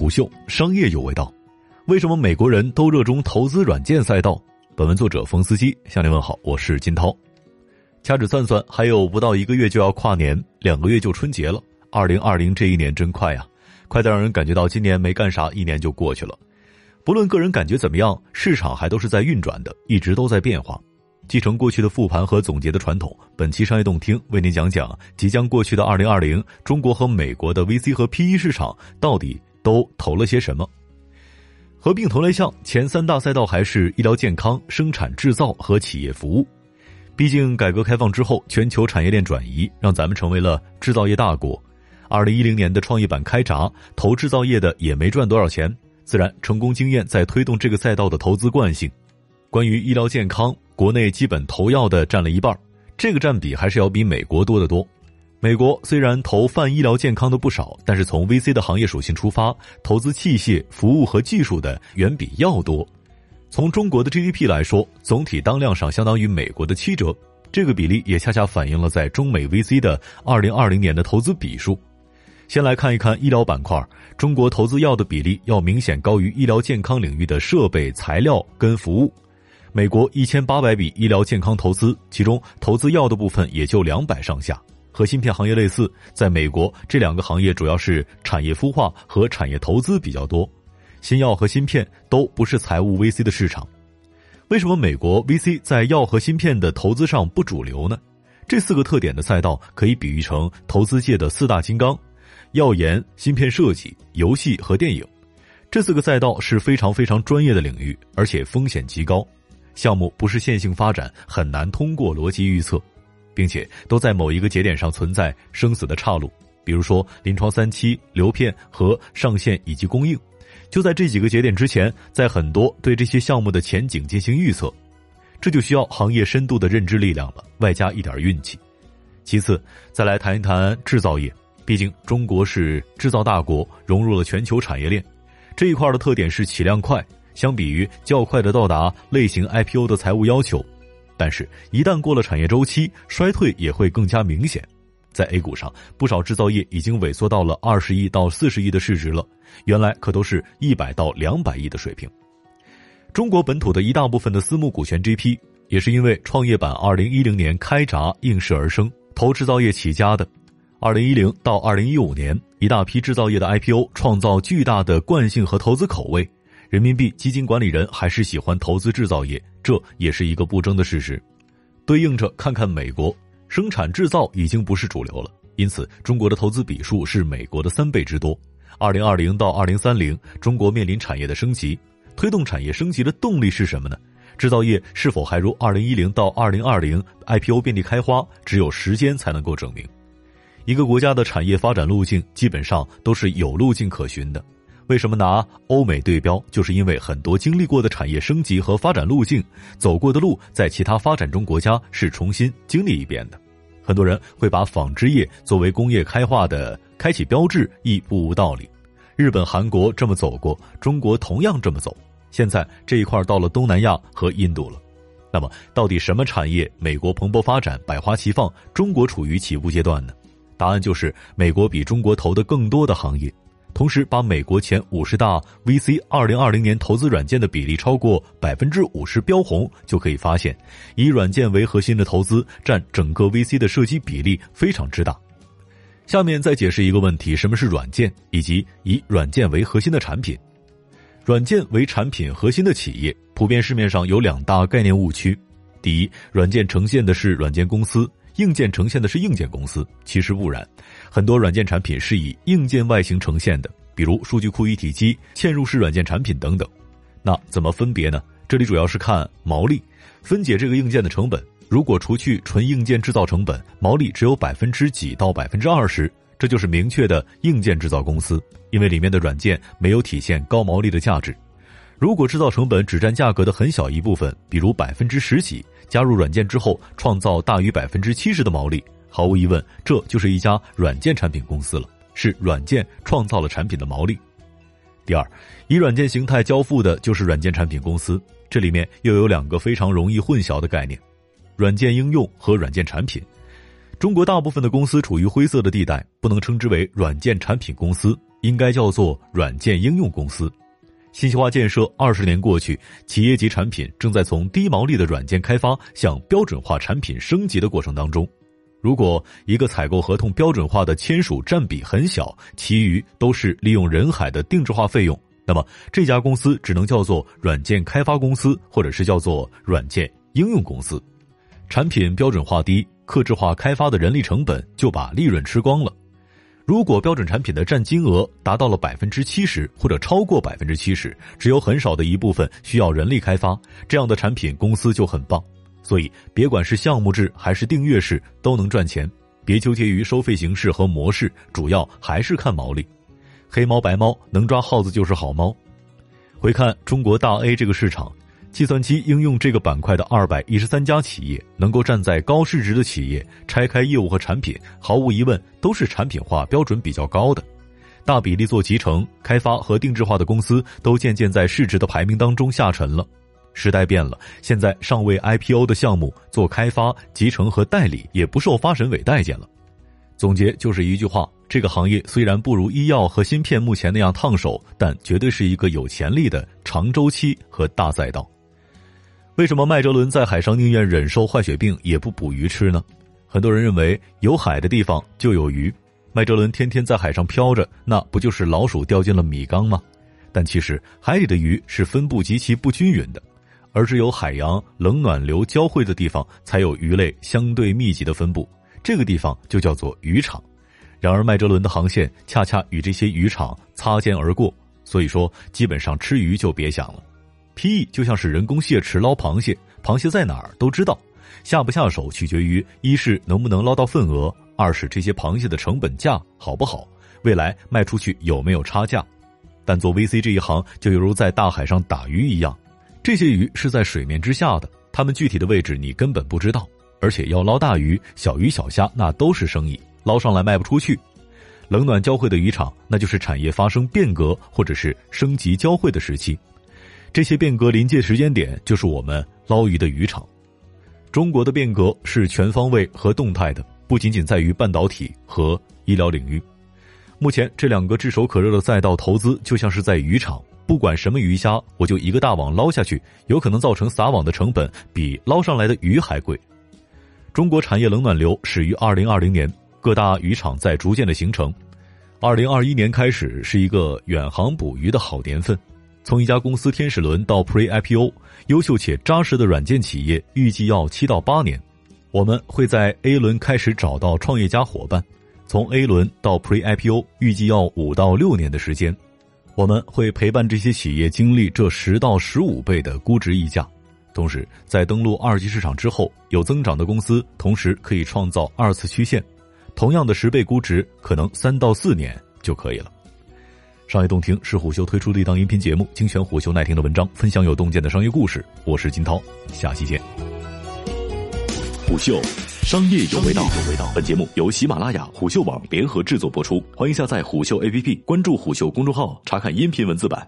虎嗅，商业有味道。为什么美国人都热衷投资软件赛道？本文作者冯思基向您问好，我是金涛。掐指算算，还有不到一个月就要跨年，两个月就春节了。二零二零这一年真快呀，快得让人感觉到今年没干啥，一年就过去了。不论个人感觉怎么样，市场还都是在运转的，一直都在变化。继承过去的复盘和总结的传统，本期商业动听为您讲讲即将过去的二零二零，中国和美国的 VC 和 PE 市场到底都投了些什么？合并同类项前三大赛道还是医疗健康、生产制造和企业服务。毕竟改革开放之后，全球产业链转移让咱们成为了制造业大国。二零一零年的创业板开闸，投制造业的也没赚多少钱，自然成功经验在推动这个赛道的投资惯性。关于医疗健康。国内基本投药的占了一半，这个占比还是要比美国多得多。美国虽然投泛医疗健康的不少，但是从 VC 的行业属性出发，投资器械、服务和技术的远比药多。从中国的 GDP 来说，总体当量上相当于美国的七折，这个比例也恰恰反映了在中美 VC 的2020年的投资比数。先来看一看医疗板块，中国投资药的比例要明显高于医疗健康领域的设备、材料跟服务。美国一千八百笔医疗健康投资，其中投资药的部分也就两百上下。和芯片行业类似，在美国这两个行业主要是产业孵化和产业投资比较多。新药和芯片都不是财务 VC 的市场。为什么美国 VC 在药和芯片的投资上不主流呢？这四个特点的赛道可以比喻成投资界的四大金刚：药研、芯片设计、游戏和电影。这四个赛道是非常非常专业的领域，而且风险极高。项目不是线性发展，很难通过逻辑预测，并且都在某一个节点上存在生死的岔路，比如说临床三期、流片和上线以及供应，就在这几个节点之前，在很多对这些项目的前景进行预测，这就需要行业深度的认知力量了，外加一点运气。其次，再来谈一谈制造业，毕竟中国是制造大国，融入了全球产业链，这一块的特点是起量快。相比于较快的到达类型 IPO 的财务要求，但是，一旦过了产业周期，衰退也会更加明显。在 A 股上，不少制造业已经萎缩到了二十亿到四十亿的市值了，原来可都是一百到两百亿的水平。中国本土的一大部分的私募股权 GP，也是因为创业板二零一零年开闸应势而生，投制造业起家的。二零一零到二零一五年，一大批制造业的 IPO 创造巨大的惯性和投资口味。人民币基金管理人还是喜欢投资制造业，这也是一个不争的事实。对应着看看美国，生产制造已经不是主流了，因此中国的投资比数是美国的三倍之多。二零二零到二零三零，中国面临产业的升级，推动产业升级的动力是什么呢？制造业是否还如二零一零到二零二零 IPO 遍地开花？只有时间才能够证明。一个国家的产业发展路径基本上都是有路径可循的。为什么拿欧美对标？就是因为很多经历过的产业升级和发展路径，走过的路在其他发展中国家是重新经历一遍的。很多人会把纺织业作为工业开化的开启标志，亦不无道理。日本、韩国这么走过，中国同样这么走。现在这一块到了东南亚和印度了。那么，到底什么产业美国蓬勃发展、百花齐放，中国处于起步阶段呢？答案就是美国比中国投的更多的行业。同时，把美国前五十大 VC 二零二零年投资软件的比例超过百分之五十标红，就可以发现，以软件为核心的投资占整个 VC 的涉及比例非常之大。下面再解释一个问题：什么是软件，以及以软件为核心的产品？软件为产品核心的企业，普遍市面上有两大概念误区：第一，软件呈现的是软件公司。硬件呈现的是硬件公司，其实不然，很多软件产品是以硬件外形呈现的，比如数据库一体机、嵌入式软件产品等等。那怎么分别呢？这里主要是看毛利，分解这个硬件的成本。如果除去纯硬件制造成本，毛利只有百分之几到百分之二十，这就是明确的硬件制造公司，因为里面的软件没有体现高毛利的价值。如果制造成本只占价格的很小一部分，比如百分之十几。加入软件之后，创造大于百分之七十的毛利，毫无疑问，这就是一家软件产品公司了。是软件创造了产品的毛利。第二，以软件形态交付的就是软件产品公司，这里面又有两个非常容易混淆的概念：软件应用和软件产品。中国大部分的公司处于灰色的地带，不能称之为软件产品公司，应该叫做软件应用公司。信息化建设二十年过去，企业级产品正在从低毛利的软件开发向标准化产品升级的过程当中。如果一个采购合同标准化的签署占比很小，其余都是利用人海的定制化费用，那么这家公司只能叫做软件开发公司，或者是叫做软件应用公司。产品标准化低，克制化开发的人力成本就把利润吃光了。如果标准产品的占金额达到了百分之七十或者超过百分之七十，只有很少的一部分需要人力开发，这样的产品公司就很棒。所以，别管是项目制还是订阅式，都能赚钱。别纠结于收费形式和模式，主要还是看毛利。黑猫白猫，能抓耗子就是好猫。回看中国大 A 这个市场。计算机应用这个板块的二百一十三家企业，能够站在高市值的企业，拆开业务和产品，毫无疑问都是产品化标准比较高的。大比例做集成、开发和定制化的公司，都渐渐在市值的排名当中下沉了。时代变了，现在尚未 IPO 的项目做开发、集成和代理，也不受发审委待见了。总结就是一句话：这个行业虽然不如医药和芯片目前那样烫手，但绝对是一个有潜力的长周期和大赛道。为什么麦哲伦在海上宁愿忍受坏血病也不捕鱼吃呢？很多人认为有海的地方就有鱼，麦哲伦天天在海上漂着，那不就是老鼠掉进了米缸吗？但其实海里的鱼是分布极其不均匀的，而只有海洋冷暖流交汇的地方才有鱼类相对密集的分布，这个地方就叫做渔场。然而麦哲伦的航线恰恰与这些渔场擦肩而过，所以说基本上吃鱼就别想了。P E 就像是人工蟹池捞螃蟹，螃蟹在哪儿都知道，下不下手取决于一是能不能捞到份额，二是这些螃蟹的成本价好不好，未来卖出去有没有差价。但做 V C 这一行就犹如在大海上打鱼一样，这些鱼是在水面之下的，它们具体的位置你根本不知道，而且要捞大鱼、小鱼小虾那都是生意，捞上来卖不出去。冷暖交汇的渔场，那就是产业发生变革或者是升级交汇的时期。这些变革临界时间点，就是我们捞鱼的渔场。中国的变革是全方位和动态的，不仅仅在于半导体和医疗领域。目前这两个炙手可热的赛道投资，就像是在渔场，不管什么鱼虾，我就一个大网捞下去，有可能造成撒网的成本比捞上来的鱼还贵。中国产业冷暖流始于二零二零年，各大渔场在逐渐的形成。二零二一年开始是一个远航捕鱼的好年份。从一家公司天使轮到 Pre IPO，优秀且扎实的软件企业预计要七到八年。我们会在 A 轮开始找到创业家伙伴，从 A 轮到 Pre IPO 预计要五到六年的时间。我们会陪伴这些企业经历这十到十五倍的估值溢价，同时在登陆二级市场之后，有增长的公司同时可以创造二次曲线，同样的十倍估值，可能三到四年就可以了。商业洞听是虎嗅推出的一档音频节目，精选虎嗅耐听的文章，分享有洞见的商业故事。我是金涛，下期见。虎嗅，商业有味道有味道。本节目由喜马拉雅、虎嗅网联合制作播出，欢迎下载虎嗅 APP，关注虎嗅公众号，查看音频文字版。